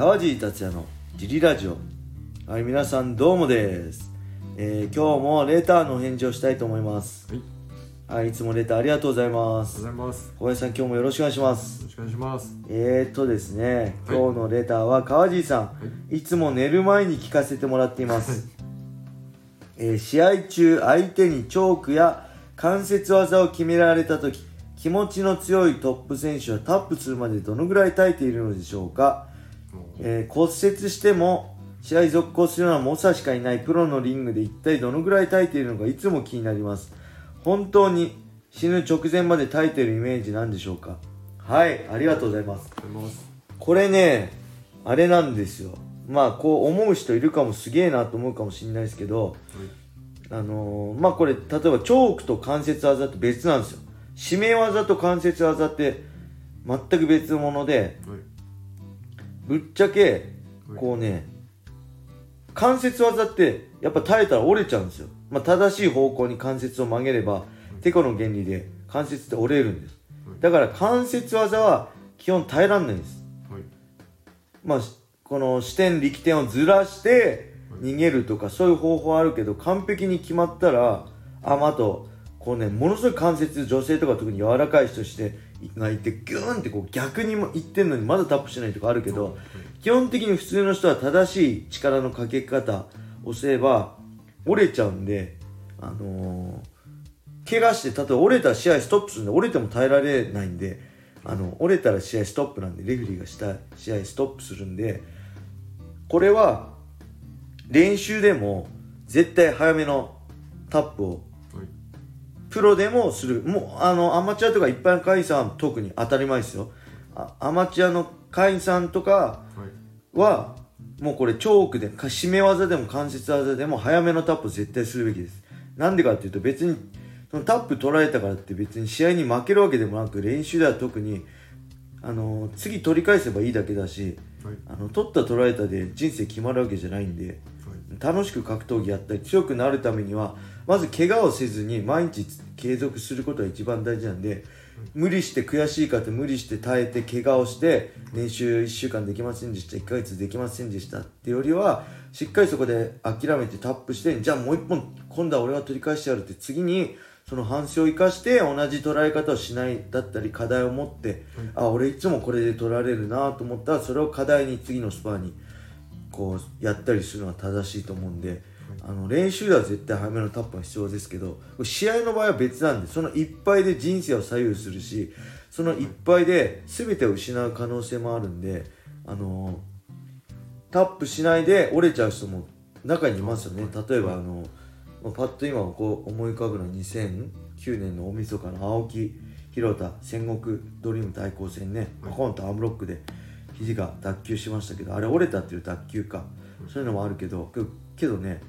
川尻達也のジリラジオ。はい皆さんどうもです、えー今日もレターの返事をしたいと思います。はい、はいいつもレターありがとうございまがとうすございます。よ小林さん今日もよろしくお願いします。ろしくお願いします。えーとですねはい。今日のレターは川尻さん、い、つも寝る前に聞かせてもらっています、えー試合中相手にチョークや関節技を決められた時気持ちの強いトップ選手はタップするまでどのぐらい耐えているのでしょうかえー骨折しても試合続行するような猛者しかいないプロのリングで一体どのぐらい耐えているのかいつも気になります。本当に死ぬ直前まで耐えているイメージなんでしょうか。はいありがとうございます。これねあれなんですよ。まあこう思う人いるかもすげえなと思うかもしれないですけどあのーまあこれ例えばチョークと関節技って別なんですよ。締め技と関節技って全く別物ではい、ぶっちゃけこうね関節技ってやっぱ耐えたら折れちゃうんですよ、まあ、正しい方向に関節を曲げればテコの原理で関節って折れるんです。だから関節技は基本耐えらんないんです。はい、まあしこの視点力点をずらして逃げるとかそういう方法あるけど完璧に決まったらあまああとこうねものすごい関節女性とか特に柔らかい人してがいてギューンってこう逆にもいってんのにまだタップしないとかあるけど基本的に普通の人は正しい力のかけ方をすれば折れちゃうんであのー怪我して例えば折れたら試合ストップするんで折れても耐えられないんであの折れたら試合ストップなんでレフェリーがした試合ストップするんでこれは練習でも絶対早めのタップをはい、プロでもする。もうあのアマチュアとか一般の会員さんは特に当たり前ですよ。あアマチュアの会員さんとかはい、はもうこれチョークでか締め技でも関節技でも早めのタップを絶対するべきです。なんでかっていうと別にそのタップ取られたからって別に試合に負けるわけでもなく練習では特にあの次取り返せばいいだけだしはい、あの取った取られたで人生決まるわけじゃないんで楽しく格闘技やったり強くなるためにはまず怪我をせずに毎日継続することが一番大事なんで無理して悔しいかって無理して耐えて怪我をして練習1週間できませんでした1ヶ月できませんでしたってよりはしっかりそこで諦めてタップしてじゃあもう一本今度は俺が取り返してやるって次にその反省を生かして同じ捉え方をしないだったり課題を持って、あ俺いつもこれで取られるなと思ったらそれを課題に次のスパーにこうやったりするのは正しいと思うんで、あの練習では絶対早めのタップが必要ですけど試合の場合は別なんでその一敗で人生を左右するしその一敗で全てを失う可能性もあるんであのタップしないで折れちゃう人も中にいますよね。例えばあの、まあパッと今こう思い浮かぶのは2009年の大晦日の青木広田戦国ドリーム対抗戦ね、はいコンとアームロックで肘が脱臼しましたけどあれ折れたっていう脱臼か、そういうのもあるけどけけどね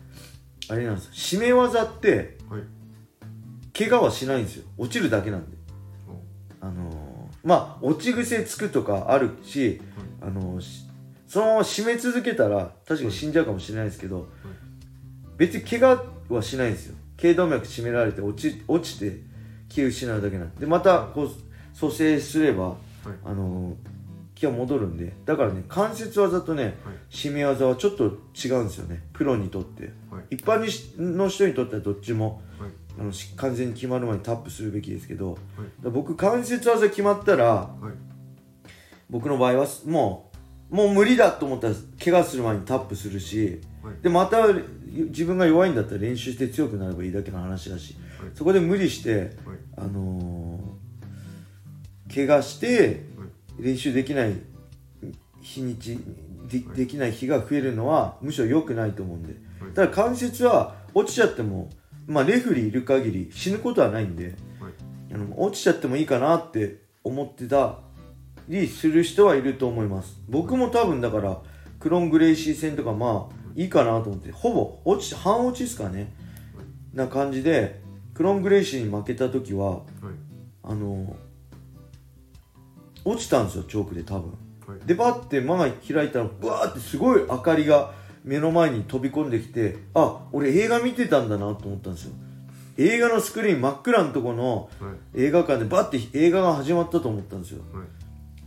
あれなんです。よ締め技ってはい、怪我はしないんですよ。落ちるだけなんで。あのーまあ落ち癖つくとかあるし、あのーしそのまま締め続けたら確かに死んじゃうかもしれないですけど、別に怪我はしないんですよ。頸動脈締められて落ち落ちて気を失うだけなんで。でまたこう蘇生すれば、あのー気が戻るんで。だからね関節技とね、はい。締め技はちょっと違うんですよね。プロにとって。はい、一般にしの人にとってはどっちもはい、あのし完全に決まる前にタップするべきですけど、僕関節技決まったらはい、僕の場合はもうもう無理だと思ったら怪我する前にタップするし。はい、でまた自分が弱いんだったら練習して強くなればいいだけの話だし。はい。そこで無理して、はい、あのー怪我してはい、練習できない日にちでできない日が増えるのはむしろ良くないと思うんで。はい。ただ関節は落ちちゃっても、まあ、レフェリーいる限り死ぬことはないんではい、あの落ちちゃってもいいかなって思ってたりする人はいると思います。僕も多分だからクロン・グレイシー戦とかまあい。いかなと思ってほぼ落ち半落ちですかね。な感じでクロン・グレイシーに負けた時ははい、あの落ちたんですよチョークで多分。はい、でバッて間が開いたらブワーってすごい明かりが目の前に飛び込んできてあ俺映画見てたんだなと思ったんですよ。映画のスクリーン真っ暗のとこのはい、映画館でバッて映画が始まったと思ったんですよ。はい、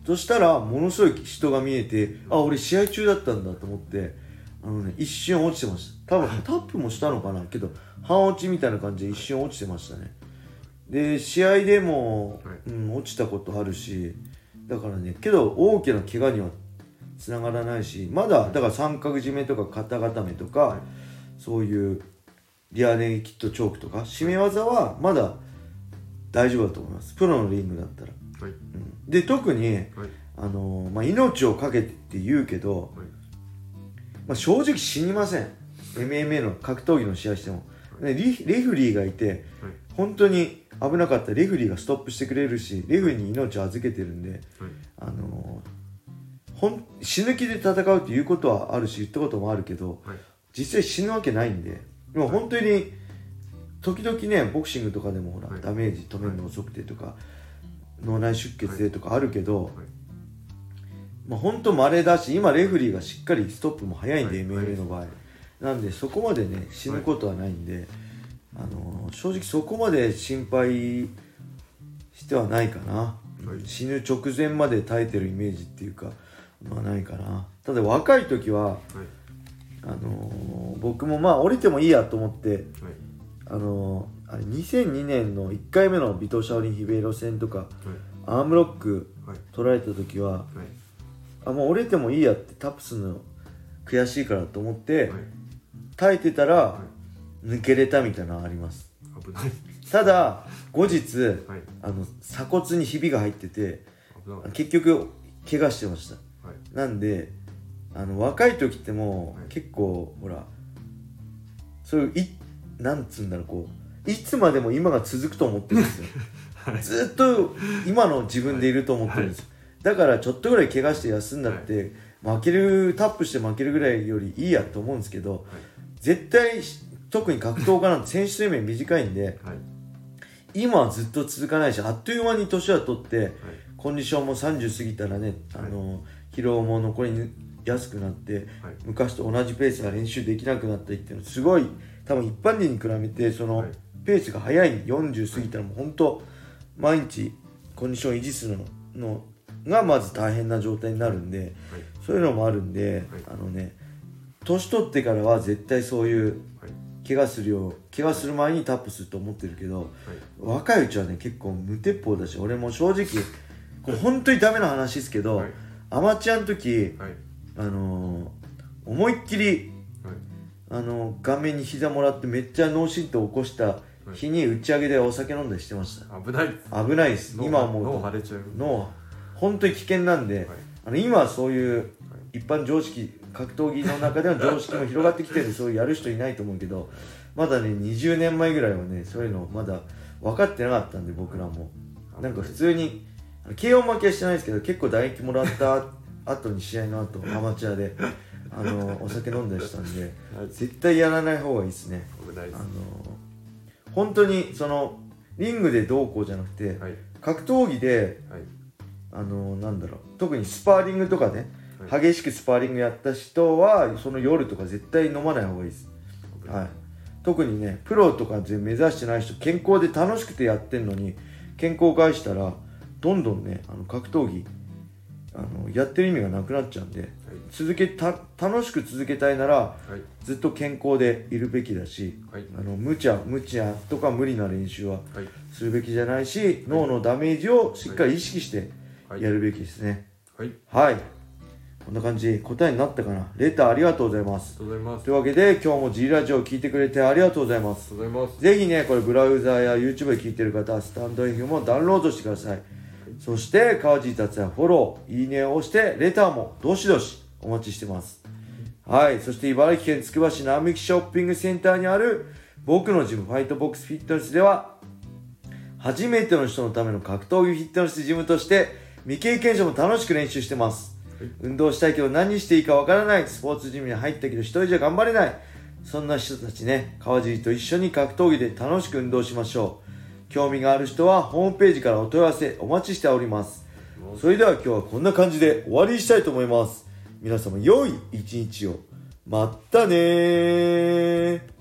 そしたらものすごい人が見えてあ俺試合中だったんだと思ってあのね一瞬落ちてました。多分タップもしたのかな？けど半落ちみたいな感じで一瞬落ちてましたね。で試合でも、はい。うん、落ちたことあるしだからねけど大きな怪我にはつながらないしまだだから三角締めとか肩固めとか、はいそういうリアネイキッドチョークとか締め技はまだ大丈夫だと思います。プロのリングだったら、はい。うん。で特にはい。あのーまあ、命を懸けてって言うけど、はい。まあ、正直死にません。MMA の格闘技の試合しても、レフリーがいてはい。本当に危なかった。らレフリーがストップしてくれるしレフリーに命を預けてるんで、はい。あのーほん死ぬ気で戦うっていうことはあるし言ったこともあるけどはい。実際死ぬわけないんででも本当に時々ねボクシングとかでもほら、はい。ダメージ止めるの遅くてとか、脳内出血でとかあるけど、はい。まあ本当稀だし今レフリーがしっかりストップも早いんで、はい。MMA の場合。なんでそこまでね死ぬことはないんで、あのー正直そこまで心配してはないかな、はい。死ぬ直前まで耐えてるイメージっていうかまあないかな。ただ若い時ははい。あのー僕もまあ降りてもいいやと思ってはい。あのーあれ2002年の1回目のビト・シャオリン・ヒベイロ戦とかはい。アームロックはい。取られた時ははい。あもう折れてもいいやってタップするの悔しいからと思ってはい。耐えてたらは抜けれたみたいなのあります。い危ない。ただ後日はい。あの鎖骨にひびが入ってて危なかっ結局怪我してました。たはい。なんであの若い時ってもはい。う結構ほらそういういなんつうんだろうこういつまでも今が続くと思ってるんですよ。はい。ずっと今の自分でいると思ってるんですよ、だからちょっとぐらい怪我して休んだって、負けるタップして負けるぐらいよりいいやと思うんですけど絶対特に格闘家なんて選手生命短いんではい。今はずっと続かないしあっという間に年は取ってはい。コンディションも30過ぎたらね、あの疲労も残りやすくなってはい。昔と同じペースが練習できなくなったりっていうのはすごい多分一般人に比べてその、はい。ペースが速い40過ぎたらもう本当毎日コンディションを維持するののがまず大変な状態になるんではい。そういうのもあるんで、はい。あのね年取ってからは絶対そういうはい怪我するよ。怪我する前にタップすると思ってるけどはい。若いうちはね結構無鉄砲だし俺も正直これ本当にダメな話ですけど、はい。アマチュアの時はい。あのー思いっきりはい。あの顔面に膝もらってめっちゃ脳震盪起こした日に打ち上げでお酒飲んだりしてました。危ない。です危ないです。脳今はもう脳腫れちゃう。脳本当に危険なんで、はい。あの今はそういう一般常識格闘技の中での常識も広がってきてるそういうやる人いないと思うけどまだね20年前ぐらいはねそういうのまだ分かってなかったんで僕らも。なんか普通にあの KO 負けはしてないですけど結構打撃もらった後に試合の後アマチュアであのお酒飲んだりしたんではい絶対やらない方がいいですね。あの本当にそのリングでどうこうじゃなくてはい。格闘技ではい。あのなんだろう特にスパーリングとかね、はい激しくスパーリングやった人はその夜とか絶対飲まない方がいいです、はい、特にねプロとかで目指してない人健康で楽しくてやってんのに健康を害したらどんどんねあの格闘技あのやってる意味がなくなっちゃうんで続けた楽しく続けたいならはい。ずっと健康でいるべきだしはい。あの無茶無茶とか無理な練習ははい。するべきじゃないし脳のダメージをしっかり意識してはい。やるべきですね。はい。はいこんな感じ。答えになったかな。レターありがとうございまあす。というわけで今日も G ラジオを聞いてくれてありがとうございます。ぜひねこれブラウザーや YouTube で聞いてる方はスタンド F もダウンロードしてください。そして川地達也フォローいいねを押してレターもどしどしお待ちしてます。はい。そして茨城県つくば市並木ショッピングセンターにある僕のジムファイトボックスフィットネスでは初めての人のための格闘技フィットネスジムとして未経験者も楽しく練習してます運動したいけど何していいかわからない。スポーツジムに入ったけど一人じゃ頑張れない。そんな人たちね。川尻と一緒に格闘技で楽しく運動しましょう。興味がある人はホームページからお問い合わせお待ちしております。それでは今日はこんな感じで終わりにしたいと思います。皆様良い一日を。まったねー。